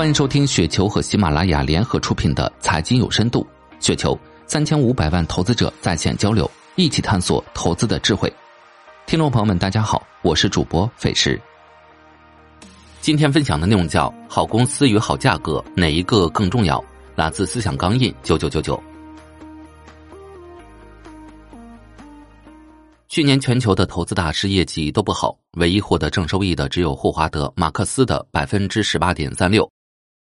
欢迎收听雪球和喜马拉雅联合出品的《财经有深度》，雪球三千五百万投资者在线交流，一起探索投资的智慧。听众朋友们，大家好，我是主播费时。今天分享的内容叫“好公司与好价格，哪一个更重要？”来自思想钢印九九九九。去年全球的投资大师业绩都不好，唯一获得正收益的只有霍华德·马克思的百分之十八点三六。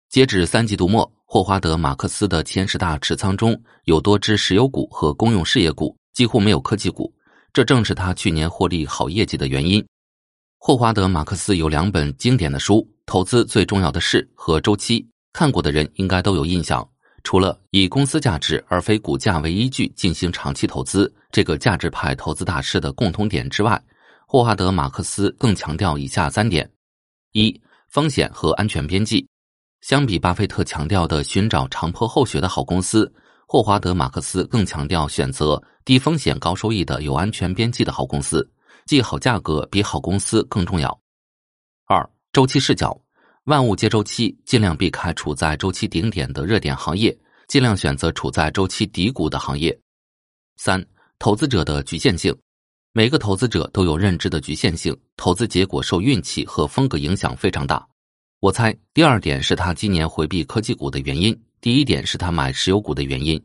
截止三季度末，霍华德·马克思的前十大持仓中有多只石油股和公用事业股，几乎没有科技股，这正是他去年获利好业绩的原因。霍华德·马克思有两本经典的书，《投资最重要的事》和《周期》，看过的人应该都有印象。除了以公司价值而非股价为依据进行长期投资这个价值派投资大师的共同点之外，霍华德·马克思更强调以下三点：一、风险和安全边际。相比巴菲特强调的寻找长坡后学的好公司，霍华德·马克思更强调选择低风险高收益的有安全边际的好公司，即好价格比好公司更重要。二、周期视角。万物皆周期，尽量避开处在周期顶点的热点行业，尽量选择处在周期低谷的行业。三、投资者的局限性，每个投资者都有认知的局限性，投资结果受运气和风格影响非常大。我猜第二点是他今年回避科技股的原因，第一点是他买石油股的原因。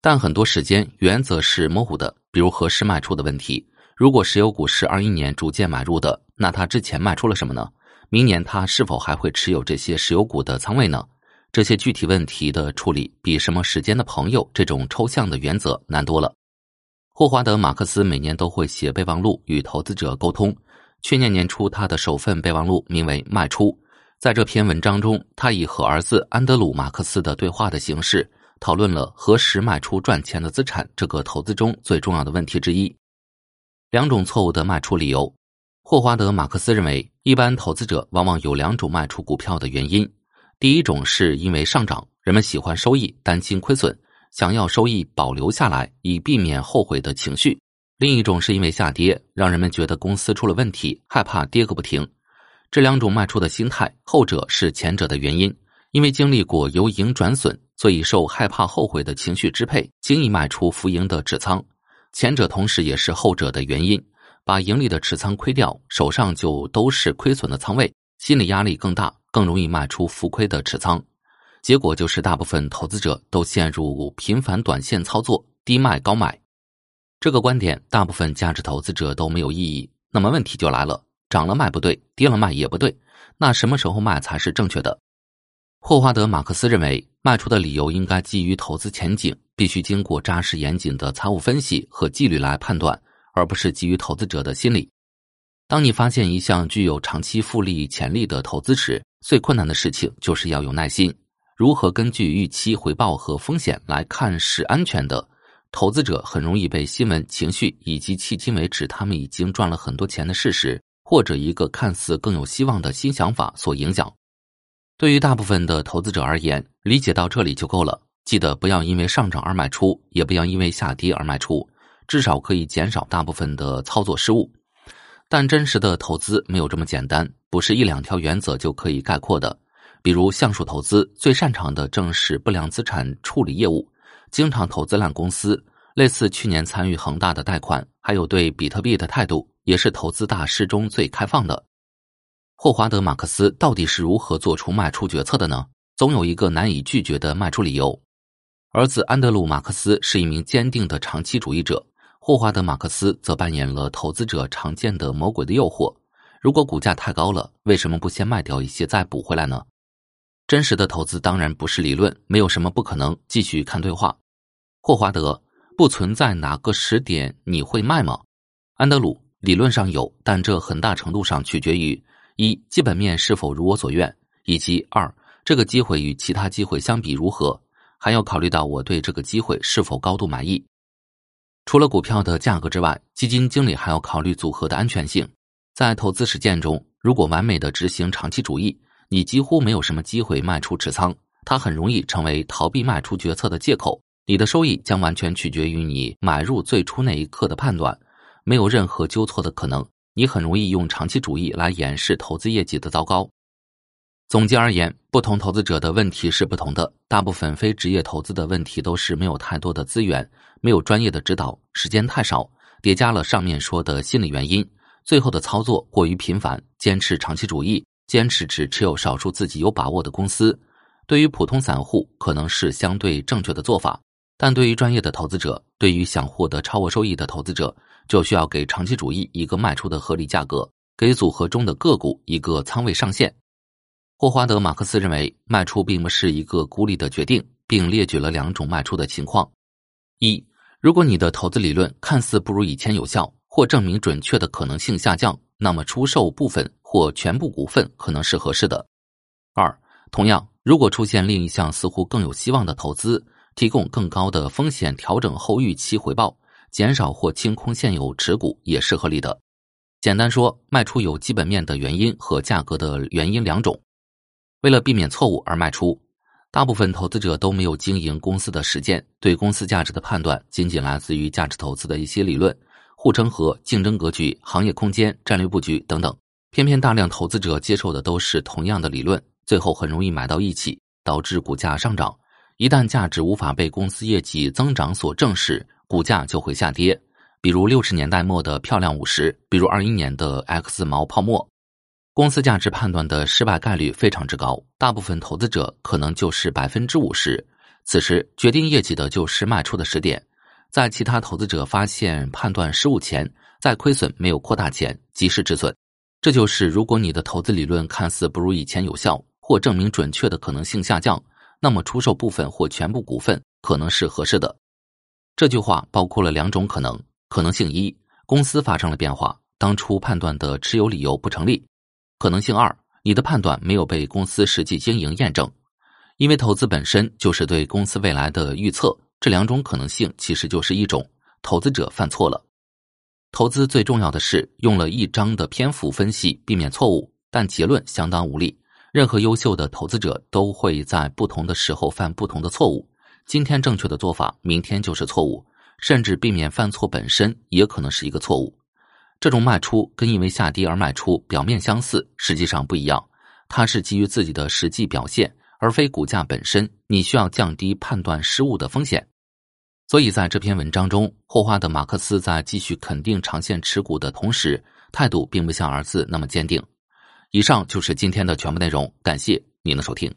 但很多时间原则是模糊的，比如何时卖出的问题。如果石油股是二一年逐渐买入的，那他之前卖出了什么呢？明年他是否还会持有这些石油股的仓位呢？这些具体问题的处理比什么时间的朋友这种抽象的原则难多了。霍华德·马克思每年都会写备忘录与投资者沟通。去年年初，他的首份备忘录名为《卖出》。在这篇文章中，他以和儿子安德鲁·马克思的对话的形式，讨论了何时卖出赚钱的资产这个投资中最重要的问题之一。两种错误的卖出理由。霍华德·马克思认为，一般投资者往往有两种卖出股票的原因：第一种是因为上涨，人们喜欢收益，担心亏损，想要收益保留下来，以避免后悔的情绪；另一种是因为下跌，让人们觉得公司出了问题，害怕跌个不停。这两种卖出的心态，后者是前者的原因，因为经历过由盈转损，所以受害怕后悔的情绪支配，轻易卖出浮盈的持仓；前者同时也是后者的原因。把盈利的持仓亏掉，手上就都是亏损的仓位，心理压力更大，更容易卖出浮亏的持仓。结果就是大部分投资者都陷入频繁短线操作，低卖高买。这个观点，大部分价值投资者都没有异议。那么问题就来了：涨了卖不对，跌了卖也不对，那什么时候卖才是正确的？霍华德·马克思认为，卖出的理由应该基于投资前景，必须经过扎实严谨的财务分析和纪律来判断。而不是基于投资者的心理。当你发现一项具有长期复利潜力的投资时，最困难的事情就是要有耐心。如何根据预期回报和风险来看是安全的？投资者很容易被新闻、情绪以及迄今为止他们已经赚了很多钱的事实，或者一个看似更有希望的新想法所影响。对于大部分的投资者而言，理解到这里就够了。记得不要因为上涨而卖出，也不要因为下跌而卖出。至少可以减少大部分的操作失误，但真实的投资没有这么简单，不是一两条原则就可以概括的。比如橡树投资最擅长的正是不良资产处理业务，经常投资烂公司，类似去年参与恒大的贷款，还有对比特币的态度，也是投资大师中最开放的。霍华德·马克思到底是如何做出卖出决策的呢？总有一个难以拒绝的卖出理由。儿子安德鲁·马克思是一名坚定的长期主义者。霍华德·马克思则扮演了投资者常见的魔鬼的诱惑。如果股价太高了，为什么不先卖掉一些再补回来呢？真实的投资当然不是理论，没有什么不可能。继续看对话。霍华德，不存在哪个时点你会卖吗？安德鲁，理论上有，但这很大程度上取决于一基本面是否如我所愿，以及二这个机会与其他机会相比如何，还要考虑到我对这个机会是否高度满意。除了股票的价格之外，基金经理还要考虑组合的安全性。在投资实践中，如果完美的执行长期主义，你几乎没有什么机会卖出持仓，它很容易成为逃避卖出决策的借口。你的收益将完全取决于你买入最初那一刻的判断，没有任何纠错的可能。你很容易用长期主义来掩饰投资业绩的糟糕。总结而言，不同投资者的问题是不同的。大部分非职业投资的问题都是没有太多的资源，没有专业的指导，时间太少，叠加了上面说的心理原因，最后的操作过于频繁。坚持长期主义，坚持只持有少数自己有把握的公司，对于普通散户可能是相对正确的做法，但对于专业的投资者，对于想获得超额收益的投资者，就需要给长期主义一个卖出的合理价格，给组合中的个股一个仓位上限。霍华德·马克思认为，卖出并不是一个孤立的决定，并列举了两种卖出的情况：一，如果你的投资理论看似不如以前有效，或证明准确的可能性下降，那么出售部分或全部股份可能是合适的；二，同样，如果出现另一项似乎更有希望的投资，提供更高的风险调整后预期回报，减少或清空现有持股也是合理的。简单说，卖出有基本面的原因和价格的原因两种。为了避免错误而卖出，大部分投资者都没有经营公司的实践，对公司价值的判断仅仅来自于价值投资的一些理论，护城河、竞争格局、行业空间、战略布局等等。偏偏大量投资者接受的都是同样的理论，最后很容易买到一起，导致股价上涨。一旦价值无法被公司业绩增长所证实，股价就会下跌。比如六十年代末的漂亮五十，比如二一年的 X 毛泡沫。公司价值判断的失败概率非常之高，大部分投资者可能就是百分之五十。此时决定业绩的就是卖出的时点，在其他投资者发现判断失误前，在亏损没有扩大前及时止损。这就是如果你的投资理论看似不如以前有效，或证明准确的可能性下降，那么出售部分或全部股份可能是合适的。这句话包括了两种可能：可能性一，公司发生了变化，当初判断的持有理由不成立。可能性二，你的判断没有被公司实际经营验证，因为投资本身就是对公司未来的预测。这两种可能性其实就是一种投资者犯错了。投资最重要的是用了一章的篇幅分析，避免错误，但结论相当无力。任何优秀的投资者都会在不同的时候犯不同的错误。今天正确的做法，明天就是错误，甚至避免犯错本身也可能是一个错误。这种卖出跟因为下跌而卖出表面相似，实际上不一样。它是基于自己的实际表现，而非股价本身。你需要降低判断失误的风险。所以在这篇文章中，霍华德·马克思在继续肯定长线持股的同时，态度并不像儿子那么坚定。以上就是今天的全部内容，感谢您的收听。